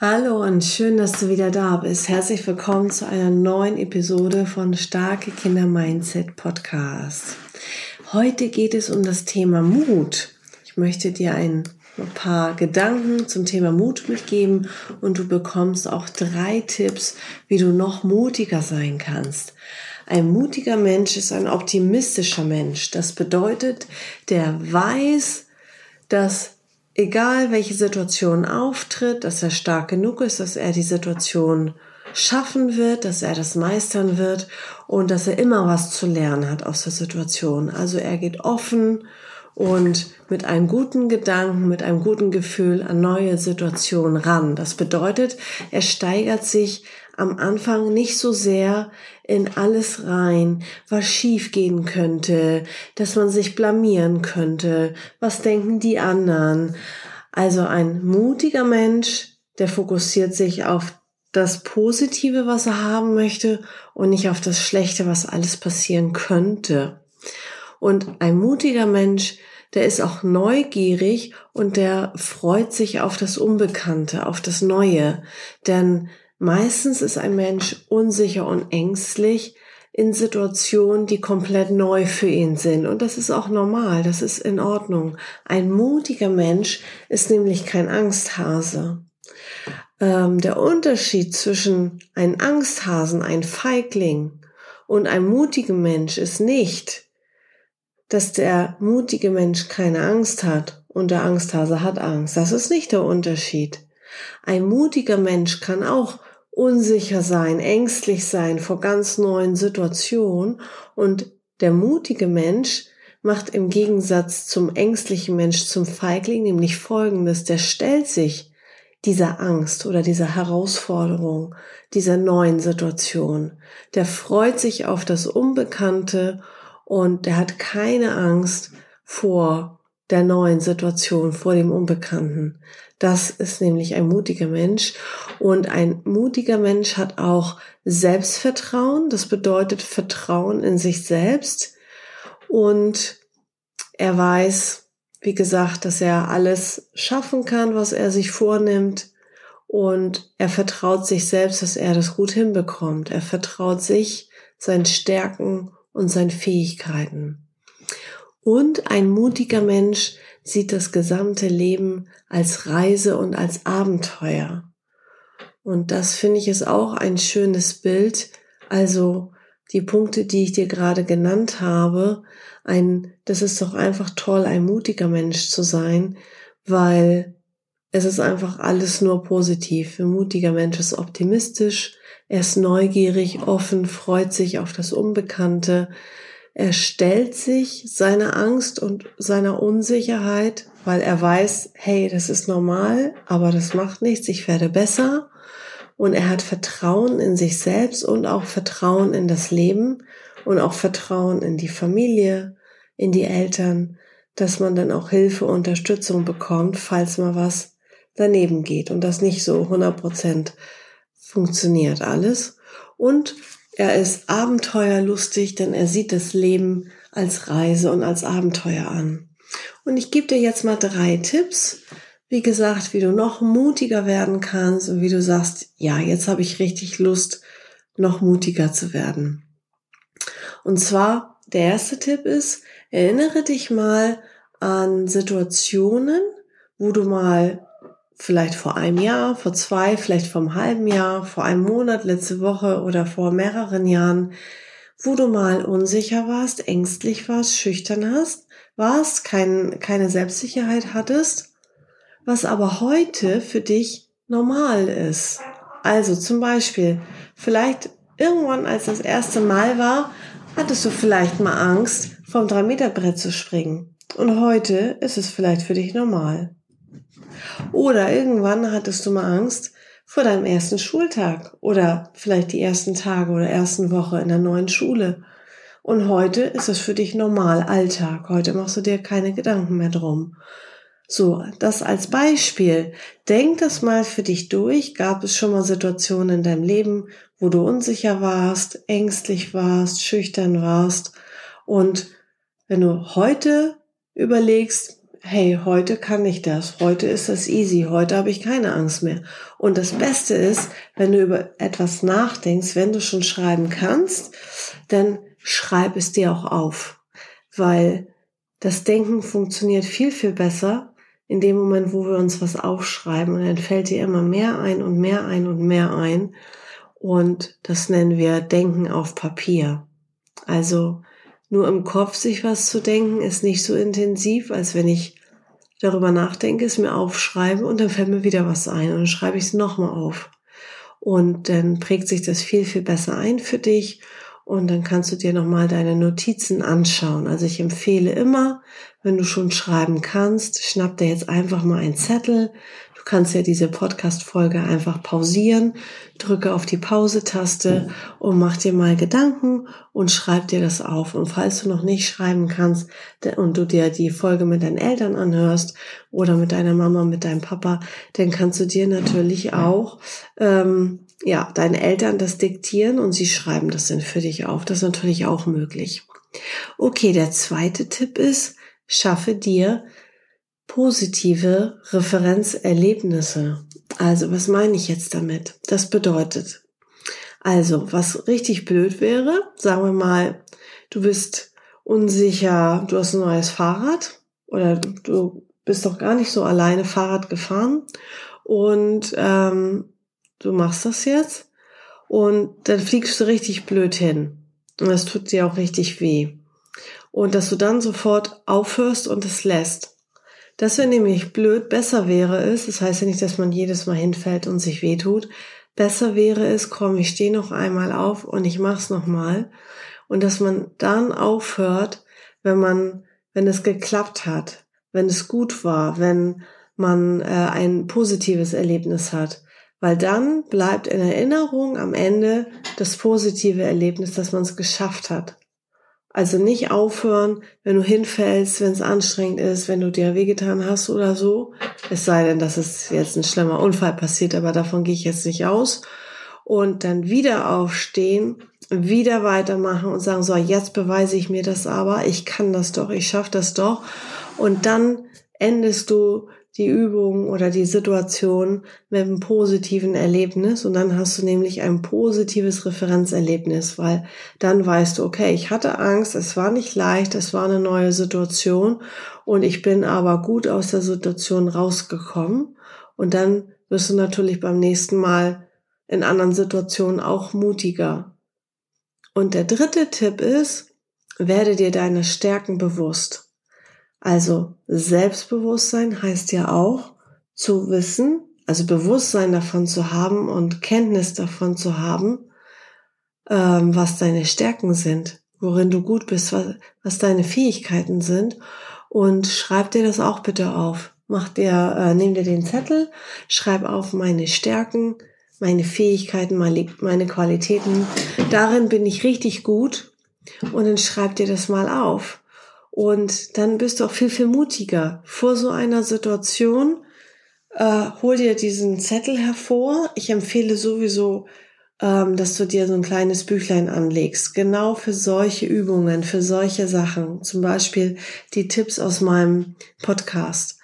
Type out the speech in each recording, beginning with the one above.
Hallo und schön, dass du wieder da bist. Herzlich willkommen zu einer neuen Episode von Starke Kinder Mindset Podcast. Heute geht es um das Thema Mut. Ich möchte dir ein paar Gedanken zum Thema Mut mitgeben und du bekommst auch drei Tipps, wie du noch mutiger sein kannst. Ein mutiger Mensch ist ein optimistischer Mensch. Das bedeutet, der weiß, dass egal welche Situation auftritt, dass er stark genug ist, dass er die Situation schaffen wird, dass er das meistern wird und dass er immer was zu lernen hat aus der Situation. Also er geht offen und mit einem guten Gedanken, mit einem guten Gefühl an neue Situationen ran. Das bedeutet, er steigert sich am Anfang nicht so sehr in alles rein, was schief gehen könnte, dass man sich blamieren könnte, was denken die anderen. Also ein mutiger Mensch, der fokussiert sich auf das Positive, was er haben möchte und nicht auf das Schlechte, was alles passieren könnte. Und ein mutiger Mensch, der ist auch neugierig und der freut sich auf das Unbekannte, auf das Neue. Denn Meistens ist ein Mensch unsicher und ängstlich in Situationen, die komplett neu für ihn sind. Und das ist auch normal, das ist in Ordnung. Ein mutiger Mensch ist nämlich kein Angsthase. Ähm, der Unterschied zwischen einem Angsthasen, ein Feigling und einem mutigen Mensch ist nicht, dass der mutige Mensch keine Angst hat und der Angsthase hat Angst. Das ist nicht der Unterschied. Ein mutiger Mensch kann auch unsicher sein, ängstlich sein vor ganz neuen Situationen und der mutige Mensch macht im Gegensatz zum ängstlichen Mensch, zum Feigling nämlich Folgendes, der stellt sich dieser Angst oder dieser Herausforderung, dieser neuen Situation. Der freut sich auf das Unbekannte und der hat keine Angst vor der neuen Situation, vor dem Unbekannten. Das ist nämlich ein mutiger Mensch. Und ein mutiger Mensch hat auch Selbstvertrauen. Das bedeutet Vertrauen in sich selbst. Und er weiß, wie gesagt, dass er alles schaffen kann, was er sich vornimmt. Und er vertraut sich selbst, dass er das gut hinbekommt. Er vertraut sich, seinen Stärken und seinen Fähigkeiten. Und ein mutiger Mensch sieht das gesamte Leben als Reise und als Abenteuer. Und das finde ich ist auch ein schönes Bild. Also die Punkte, die ich dir gerade genannt habe, ein, das ist doch einfach toll, ein mutiger Mensch zu sein, weil es ist einfach alles nur positiv. Ein mutiger Mensch ist optimistisch, er ist neugierig, offen, freut sich auf das Unbekannte, er stellt sich seiner Angst und seiner Unsicherheit, weil er weiß, hey, das ist normal, aber das macht nichts, ich werde besser. Und er hat Vertrauen in sich selbst und auch Vertrauen in das Leben und auch Vertrauen in die Familie, in die Eltern, dass man dann auch Hilfe, Unterstützung bekommt, falls mal was daneben geht und das nicht so 100 Prozent funktioniert alles. Und er ist abenteuerlustig, denn er sieht das Leben als Reise und als Abenteuer an. Und ich gebe dir jetzt mal drei Tipps, wie gesagt, wie du noch mutiger werden kannst und wie du sagst, ja, jetzt habe ich richtig Lust, noch mutiger zu werden. Und zwar, der erste Tipp ist, erinnere dich mal an Situationen, wo du mal vielleicht vor einem Jahr, vor zwei, vielleicht vor einem halben Jahr, vor einem Monat, letzte Woche oder vor mehreren Jahren, wo du mal unsicher warst, ängstlich warst, schüchtern hast, warst, kein, keine Selbstsicherheit hattest, was aber heute für dich normal ist. Also zum Beispiel, vielleicht irgendwann, als das erste Mal war, hattest du vielleicht mal Angst, vom 3-Meter-Brett zu springen. Und heute ist es vielleicht für dich normal. Oder irgendwann hattest du mal Angst, vor deinem ersten Schultag oder vielleicht die ersten Tage oder ersten Woche in der neuen Schule. Und heute ist es für dich normal Alltag. Heute machst du dir keine Gedanken mehr drum. So, das als Beispiel. Denk das mal für dich durch. Gab es schon mal Situationen in deinem Leben, wo du unsicher warst, ängstlich warst, schüchtern warst? Und wenn du heute überlegst, hey, heute kann ich das, heute ist das easy, heute habe ich keine Angst mehr. Und das Beste ist, wenn du über etwas nachdenkst, wenn du schon schreiben kannst, dann schreib es dir auch auf, weil das Denken funktioniert viel, viel besser in dem Moment, wo wir uns was aufschreiben und dann fällt dir immer mehr ein und mehr ein und mehr ein. Und das nennen wir Denken auf Papier. Also nur im Kopf sich was zu denken, ist nicht so intensiv, als wenn ich darüber nachdenke, es mir aufschreibe und dann fällt mir wieder was ein und dann schreibe ich es nochmal auf. Und dann prägt sich das viel, viel besser ein für dich und dann kannst du dir nochmal deine Notizen anschauen. Also ich empfehle immer, wenn du schon schreiben kannst, schnapp dir jetzt einfach mal einen Zettel. Kannst ja diese Podcast-Folge einfach pausieren, drücke auf die Pause-Taste und mach dir mal Gedanken und schreib dir das auf. Und falls du noch nicht schreiben kannst und du dir die Folge mit deinen Eltern anhörst oder mit deiner Mama, mit deinem Papa, dann kannst du dir natürlich auch ähm, ja, deinen Eltern das diktieren und sie schreiben das dann für dich auf. Das ist natürlich auch möglich. Okay, der zweite Tipp ist, schaffe dir positive Referenzerlebnisse. Also, was meine ich jetzt damit? Das bedeutet, also, was richtig blöd wäre, sagen wir mal, du bist unsicher, du hast ein neues Fahrrad oder du bist doch gar nicht so alleine Fahrrad gefahren und ähm, du machst das jetzt und dann fliegst du richtig blöd hin. Und das tut dir auch richtig weh. Und dass du dann sofort aufhörst und es lässt. Das wäre nämlich blöd. Besser wäre es, das heißt ja nicht, dass man jedes Mal hinfällt und sich wehtut. Besser wäre es, komm, ich stehe noch einmal auf und ich mach's nochmal. Und dass man dann aufhört, wenn man, wenn es geklappt hat, wenn es gut war, wenn man äh, ein positives Erlebnis hat weil dann bleibt in Erinnerung am Ende das positive Erlebnis, dass man es geschafft hat. Also nicht aufhören, wenn du hinfällst, wenn es anstrengend ist, wenn du dir wehgetan hast oder so. Es sei denn, dass es jetzt ein schlimmer Unfall passiert, aber davon gehe ich jetzt nicht aus. Und dann wieder aufstehen, wieder weitermachen und sagen, so, jetzt beweise ich mir das aber, ich kann das doch, ich schaffe das doch. Und dann endest du die Übung oder die Situation mit einem positiven Erlebnis und dann hast du nämlich ein positives Referenzerlebnis, weil dann weißt du, okay, ich hatte Angst, es war nicht leicht, es war eine neue Situation und ich bin aber gut aus der Situation rausgekommen und dann wirst du natürlich beim nächsten Mal in anderen Situationen auch mutiger. Und der dritte Tipp ist, werde dir deine Stärken bewusst. Also Selbstbewusstsein heißt ja auch zu wissen, also Bewusstsein davon zu haben und Kenntnis davon zu haben, ähm, was deine Stärken sind, worin du gut bist, was, was deine Fähigkeiten sind. Und schreib dir das auch bitte auf. Mach dir, äh, nimm dir den Zettel, schreib auf meine Stärken, meine Fähigkeiten, meine, meine Qualitäten. Darin bin ich richtig gut. Und dann schreib dir das mal auf. Und dann bist du auch viel, viel mutiger. Vor so einer Situation äh, hol dir diesen Zettel hervor. Ich empfehle sowieso, ähm, dass du dir so ein kleines Büchlein anlegst. Genau für solche Übungen, für solche Sachen. Zum Beispiel die Tipps aus meinem Podcast.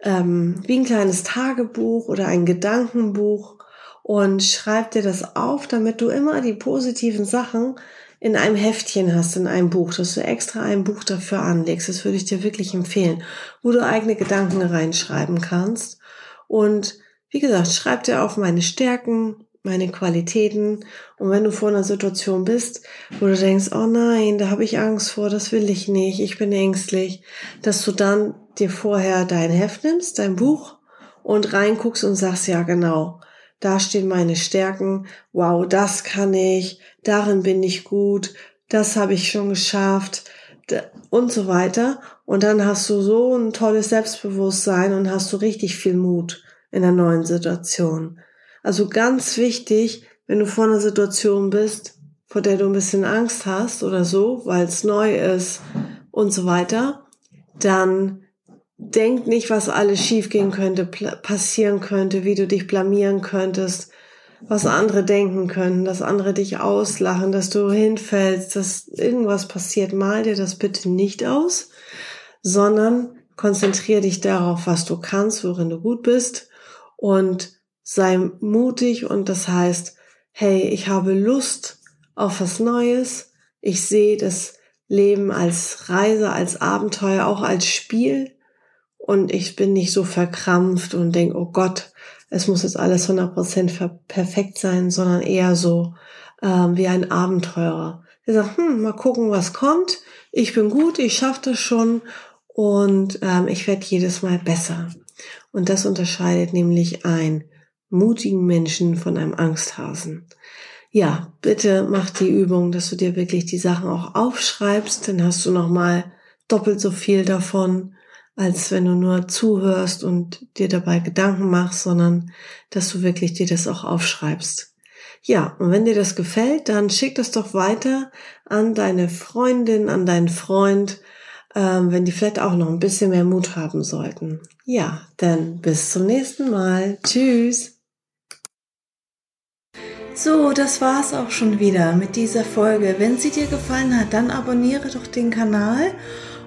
Ähm, wie ein kleines Tagebuch oder ein Gedankenbuch und schreib dir das auf, damit du immer die positiven Sachen in einem Heftchen hast, in einem Buch, dass du extra ein Buch dafür anlegst. Das würde ich dir wirklich empfehlen, wo du eigene Gedanken reinschreiben kannst. Und wie gesagt, schreib dir auf meine Stärken, meine Qualitäten. Und wenn du vor einer Situation bist, wo du denkst, oh nein, da habe ich Angst vor, das will ich nicht, ich bin ängstlich, dass du dann dir vorher dein Heft nimmst, dein Buch und reinguckst und sagst, ja genau, da stehen meine Stärken, wow, das kann ich, darin bin ich gut, das habe ich schon geschafft und so weiter. Und dann hast du so ein tolles Selbstbewusstsein und hast du richtig viel Mut in der neuen Situation. Also ganz wichtig, wenn du vor einer Situation bist, vor der du ein bisschen Angst hast oder so, weil es neu ist und so weiter, dann denk nicht, was alles schiefgehen könnte, passieren könnte, wie du dich blamieren könntest, was andere denken können, dass andere dich auslachen, dass du hinfällst, dass irgendwas passiert. Mal dir das bitte nicht aus, sondern konzentriere dich darauf, was du kannst, worin du gut bist und sei mutig und das heißt, hey, ich habe Lust auf was Neues. Ich sehe das Leben als Reise, als Abenteuer, auch als Spiel und ich bin nicht so verkrampft und denke, oh Gott, es muss jetzt alles 100% perfekt sein, sondern eher so ähm, wie ein Abenteurer. Der sagt, hm, mal gucken, was kommt. Ich bin gut, ich schaffe das schon und ähm, ich werde jedes Mal besser. Und das unterscheidet nämlich einen mutigen Menschen von einem Angsthasen. Ja, bitte mach die Übung, dass du dir wirklich die Sachen auch aufschreibst, dann hast du noch mal doppelt so viel davon als wenn du nur zuhörst und dir dabei Gedanken machst, sondern dass du wirklich dir das auch aufschreibst. Ja, und wenn dir das gefällt, dann schick das doch weiter an deine Freundin, an deinen Freund, ähm, wenn die vielleicht auch noch ein bisschen mehr Mut haben sollten. Ja, dann bis zum nächsten Mal. Tschüss. So, das war's auch schon wieder mit dieser Folge. Wenn sie dir gefallen hat, dann abonniere doch den Kanal